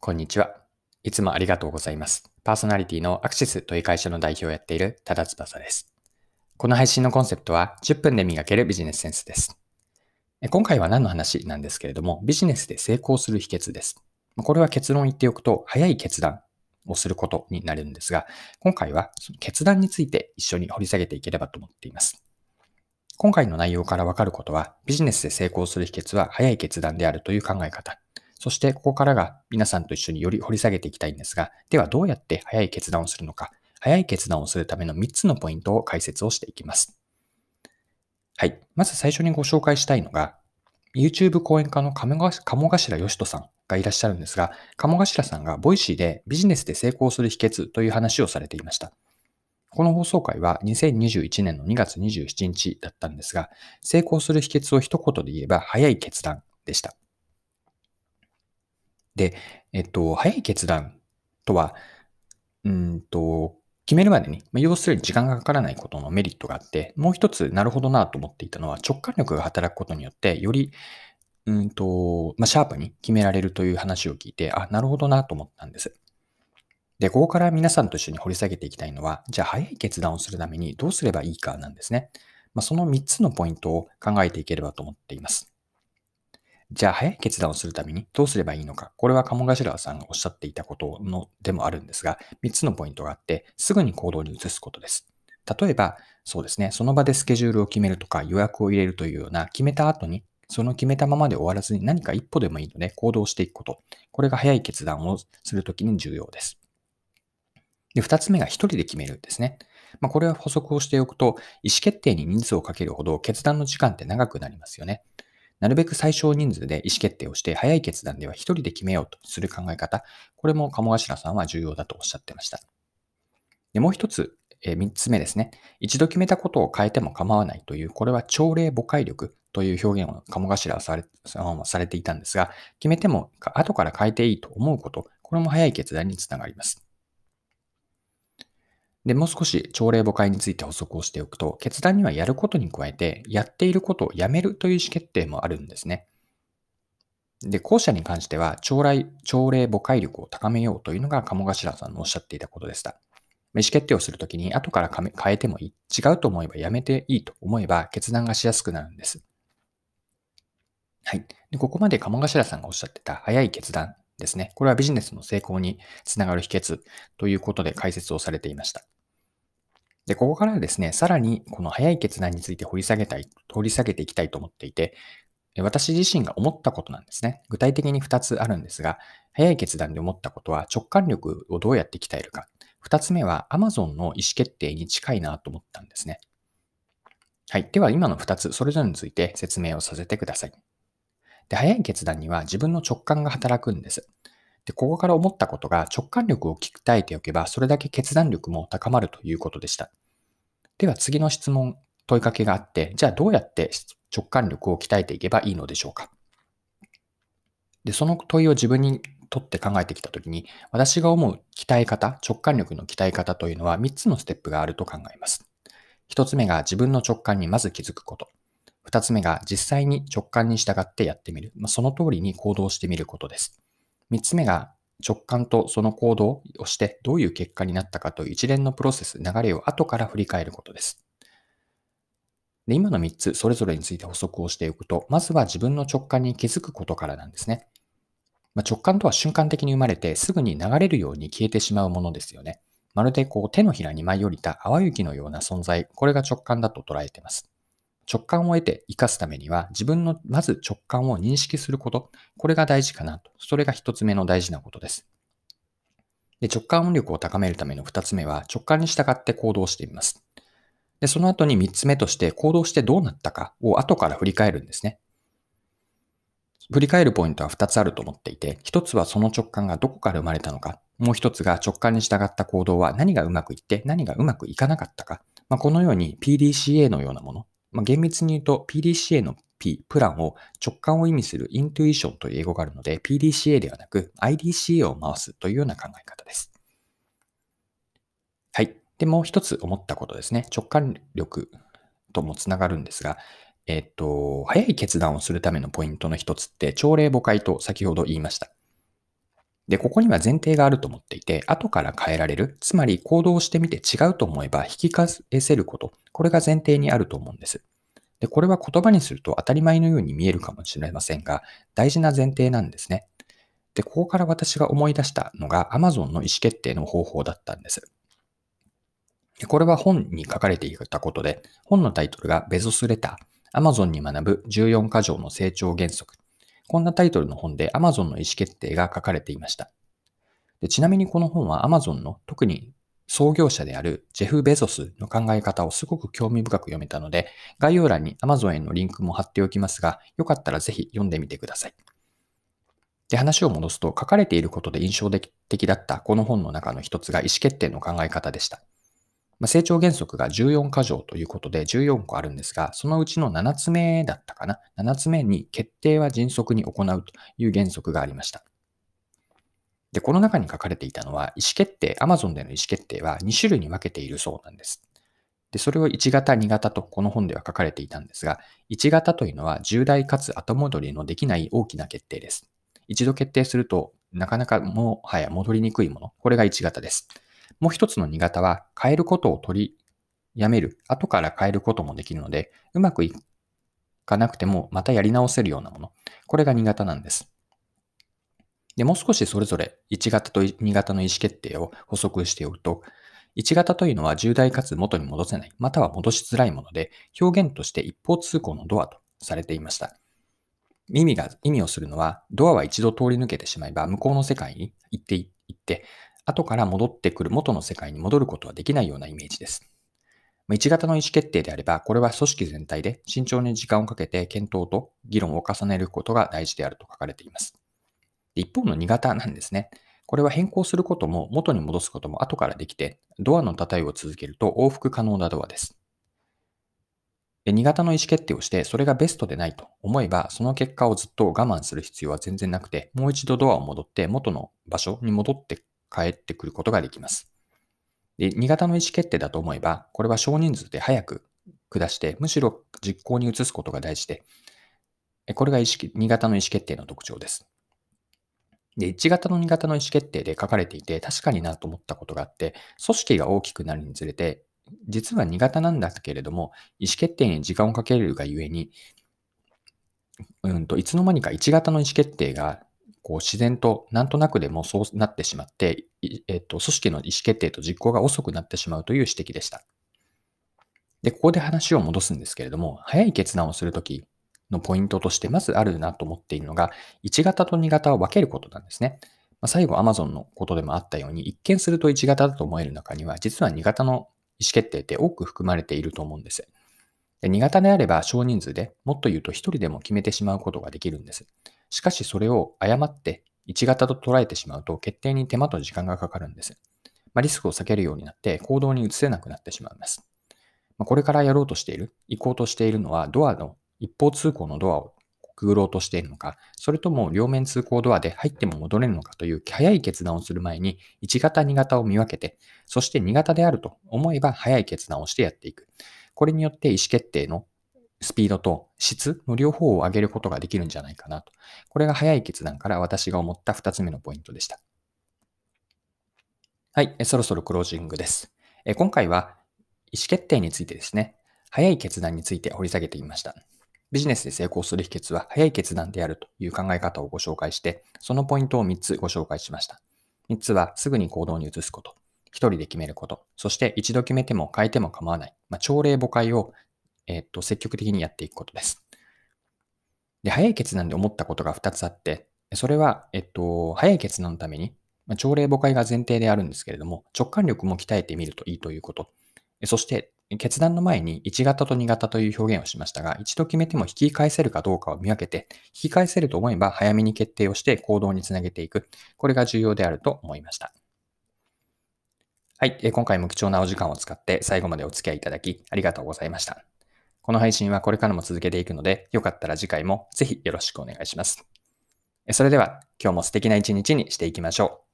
こんにちは。いつもありがとうございます。パーソナリティのアクシスという会社の代表をやっている多田翼です。この配信のコンセプトは10分で磨けるビジネスセンスです。今回は何の話なんですけれども、ビジネスで成功する秘訣です。これは結論言っておくと、早い決断をすることになるんですが、今回はその決断について一緒に掘り下げていければと思っています。今回の内容からわかることは、ビジネスで成功する秘訣は早い決断であるという考え方。そしてここからが皆さんと一緒により掘り下げていきたいんですが、ではどうやって早い決断をするのか、早い決断をするための3つのポイントを解説をしていきます。はい。まず最初にご紹介したいのが、YouTube 講演家の鴨頭義人さんがいらっしゃるんですが、鴨頭さんがボイシーでビジネスで成功する秘訣という話をされていました。この放送回は2021年の2月27日だったんですが、成功する秘訣を一言で言えば早い決断でした。で、えっと、早い決断とは、うんと、決めるまでに、まあ、要するに時間がかからないことのメリットがあって、もう一つ、なるほどなと思っていたのは、直感力が働くことによって、より、うんと、まあ、シャープに決められるという話を聞いて、あ、なるほどなと思ったんです。で、ここから皆さんと一緒に掘り下げていきたいのは、じゃあ早い決断をするためにどうすればいいかなんですね。まあ、その3つのポイントを考えていければと思っています。じゃあ早い決断をするためにどうすればいいのか。これは鴨頭さんがおっしゃっていたことのでもあるんですが、3つのポイントがあって、すぐに行動に移すことです。例えば、そうですね、その場でスケジュールを決めるとか予約を入れるというような決めた後に、その決めたままで終わらずに何か一歩でもいいので行動していくこと。これが早い決断をするときに重要です。で、2つ目が1人で決めるんですね。まあ、これは補足をしておくと、意思決定に人数をかけるほど決断の時間って長くなりますよね。なるべく最小人数で意思決定をして、早い決断では一人で決めようとする考え方。これも鴨頭さんは重要だとおっしゃってました。でもう一つ、えー、三つ目ですね。一度決めたことを変えても構わないという、これは朝礼誤解力という表現を鴨頭されさんはされていたんですが、決めても後から変えていいと思うこと、これも早い決断につながります。で、もう少し朝礼誤解について補足をしておくと、決断にはやることに加えて、やっていることをやめるという意思決定もあるんですね。で、後者に関しては、朝礼、朝礼誤解力を高めようというのが鴨頭さんのおっしゃっていたことでした。意思決定をするときに、後から変えてもいい。違うと思えばやめていいと思えば、決断がしやすくなるんです。はい。でここまで鴨頭さんがおっしゃってた早い決断ですね。これはビジネスの成功につながる秘訣ということで解説をされていました。で、ここからですね、さらにこの早い決断について掘り下げたい、掘り下げていきたいと思っていて、私自身が思ったことなんですね。具体的に2つあるんですが、早い決断で思ったことは直感力をどうやって鍛えるか。2つ目は Amazon の意思決定に近いなと思ったんですね。はい。では今の2つ、それぞれについて説明をさせてください。で、早い決断には自分の直感が働くんです。で、ここから思ったことが直感力を鍛えておけば、それだけ決断力も高まるということでした。では次の質問、問いかけがあって、じゃあどうやって直感力を鍛えていけばいいのでしょうか？で、その問いを自分にとって考えてきたときに、私が思う鍛え方、直感力の鍛え方というのは3つのステップがあると考えます。1つ目が自分の直感にまず気づくこと。2つ目が実際に直感に従ってやってみる。まあ、その通りに行動してみることです。3つ目が直感とその行動をしてどういう結果になったかという一連のプロセス、流れを後から振り返ることです。で今の3つ、それぞれについて補足をしておくと、まずは自分の直感に気づくことからなんですね。まあ、直感とは瞬間的に生まれてすぐに流れるように消えてしまうものですよね。まるでこう手のひらに舞い降りた淡雪のような存在、これが直感だと捉えています。直感を得て活かすためには、自分のまず直感を認識すること、これが大事かなと。それが一つ目の大事なことです。で直感音力を高めるための二つ目は、直感に従って行動してみます。で、その後に三つ目として、行動してどうなったかを後から振り返るんですね。振り返るポイントは二つあると思っていて、一つはその直感がどこから生まれたのか、もう一つが直感に従った行動は何がうまくいって何がうまくいかなかったか。まあ、このように PDCA のようなもの、まあ、厳密に言うと PDCA の P、プランを直感を意味するイントゥイションという英語があるので PDCA ではなく IDCA を回すというような考え方です。はい。で、もう一つ思ったことですね。直感力ともつながるんですが、えっと、早い決断をするためのポイントの一つって、朝礼誤解と先ほど言いました。で、ここには前提があると思っていて、後から変えられる、つまり行動してみて違うと思えば引き返せること、これが前提にあると思うんです。で、これは言葉にすると当たり前のように見えるかもしれませんが、大事な前提なんですね。で、ここから私が思い出したのが Amazon の意思決定の方法だったんです。これは本に書かれていたことで、本のタイトルがベゾスレター、Amazon に学ぶ14箇条の成長原則。こんなタイトルの本で Amazon の意思決定が書かれていました。でちなみにこの本は Amazon の特に創業者であるジェフ・ベゾスの考え方をすごく興味深く読めたので、概要欄に Amazon へのリンクも貼っておきますが、よかったらぜひ読んでみてください。で、話を戻すと、書かれていることで印象的だったこの本の中の一つが意思決定の考え方でした。まあ、成長原則が14箇条ということで14個あるんですが、そのうちの7つ目だったかな？7つ目に決定は迅速に行うという原則がありました。で、この中に書かれていたのは、意思決定、Amazon での意思決定は2種類に分けているそうなんです。で、それを1型、2型とこの本では書かれていたんですが、1型というのは重大かつ後戻りのできない大きな決定です。一度決定すると、なかなかもはや戻りにくいもの。これが1型です。もう一つの2型は、変えることを取りやめる、後から変えることもできるので、うまくいかなくてもまたやり直せるようなもの。これが2型なんです。で、もう少しそれぞれ1型と2型の意思決定を補足しておくと、1型というのは重大かつ元に戻せない、または戻しづらいもので、表現として一方通行のドアとされていました。意味が、意味をするのは、ドアは一度通り抜けてしまえば、向こうの世界に行って行って、後から戻ってくる元の世界に戻ることはできないようなイメージです。1型の意思決定であれば、これは組織全体で慎重に時間をかけて検討と議論を重ねることが大事であると書かれています。一方の2型なんですね。これは変更することも元に戻すことも後からできて、ドアの叩いを続けると往復可能なドアです。2型の意思決定をして、それがベストでないと思えば、その結果をずっと我慢する必要は全然なくて、もう一度ドアを戻って元の場所に戻って帰ってくることができます。で、2型の意思決定だと思えば、これは少人数で早く下して、むしろ実行に移すことが大事で、これが意識2型の意思決定の特徴です。で、1型の2型の意思決定で書かれていて、確かになと思ったことがあって、組織が大きくなるにつれて、実は2型なんだけれども、意思決定に時間をかけるがゆえに、うんと、いつの間にか1型の意思決定がこう自然となんとなくでもそうなってしまって、えっと、組織の意思決定と実行が遅くなってしまうという指摘でした。で、ここで話を戻すんですけれども、早い決断をするときのポイントとしてまずあるなと思っているのが、1型と2型を分けることなんですね。まあ、最後 Amazon のことでもあったように、一見すると1型だと思える中には、実は2型の意思決定って多く含まれていると思うんです。で2型であれば少人数でもっと言うと1人でも決めてしまうことができるんです。しかしそれを誤って1型と捉えてしまうと決定に手間と時間がかかるんです。まあ、リスクを避けるようになって行動に移せなくなってしまいます。まあ、これからやろうとしている、行こうとしているのはドアの一方通行のドアをくぐろうとしているのか、それとも両面通行ドアで入っても戻れるのかという早い決断をする前に1型2型を見分けて、そして2型であると思えば早い決断をしてやっていく。これによって意思決定のスピードと質の両方を上げることができるんじゃないかなと。これが早い決断から私が思った2つ目のポイントでした。はい、そろそろクロージングです。今回は意思決定についてですね、早い決断について掘り下げてみました。ビジネスで成功する秘訣は早い決断であるという考え方をご紹介して、そのポイントを3つご紹介しました。3つはすぐに行動に移すこと、1人で決めること、そして一度決めても変えても構わない、まあ、朝礼誤解をえっと、積極的にやっていくことです。で、早い決断で思ったことが2つあって、それは、えっと、早い決断のために、まあ、朝礼誤解が前提であるんですけれども、直感力も鍛えてみるといいということ。そして、決断の前に1型と2型という表現をしましたが、一度決めても引き返せるかどうかを見分けて、引き返せると思えば早めに決定をして行動につなげていく。これが重要であると思いました。はい。今回も貴重なお時間を使って最後までお付き合いいただきありがとうございました。この配信はこれからも続けていくので、よかったら次回もぜひよろしくお願いします。それでは今日も素敵な一日にしていきましょう。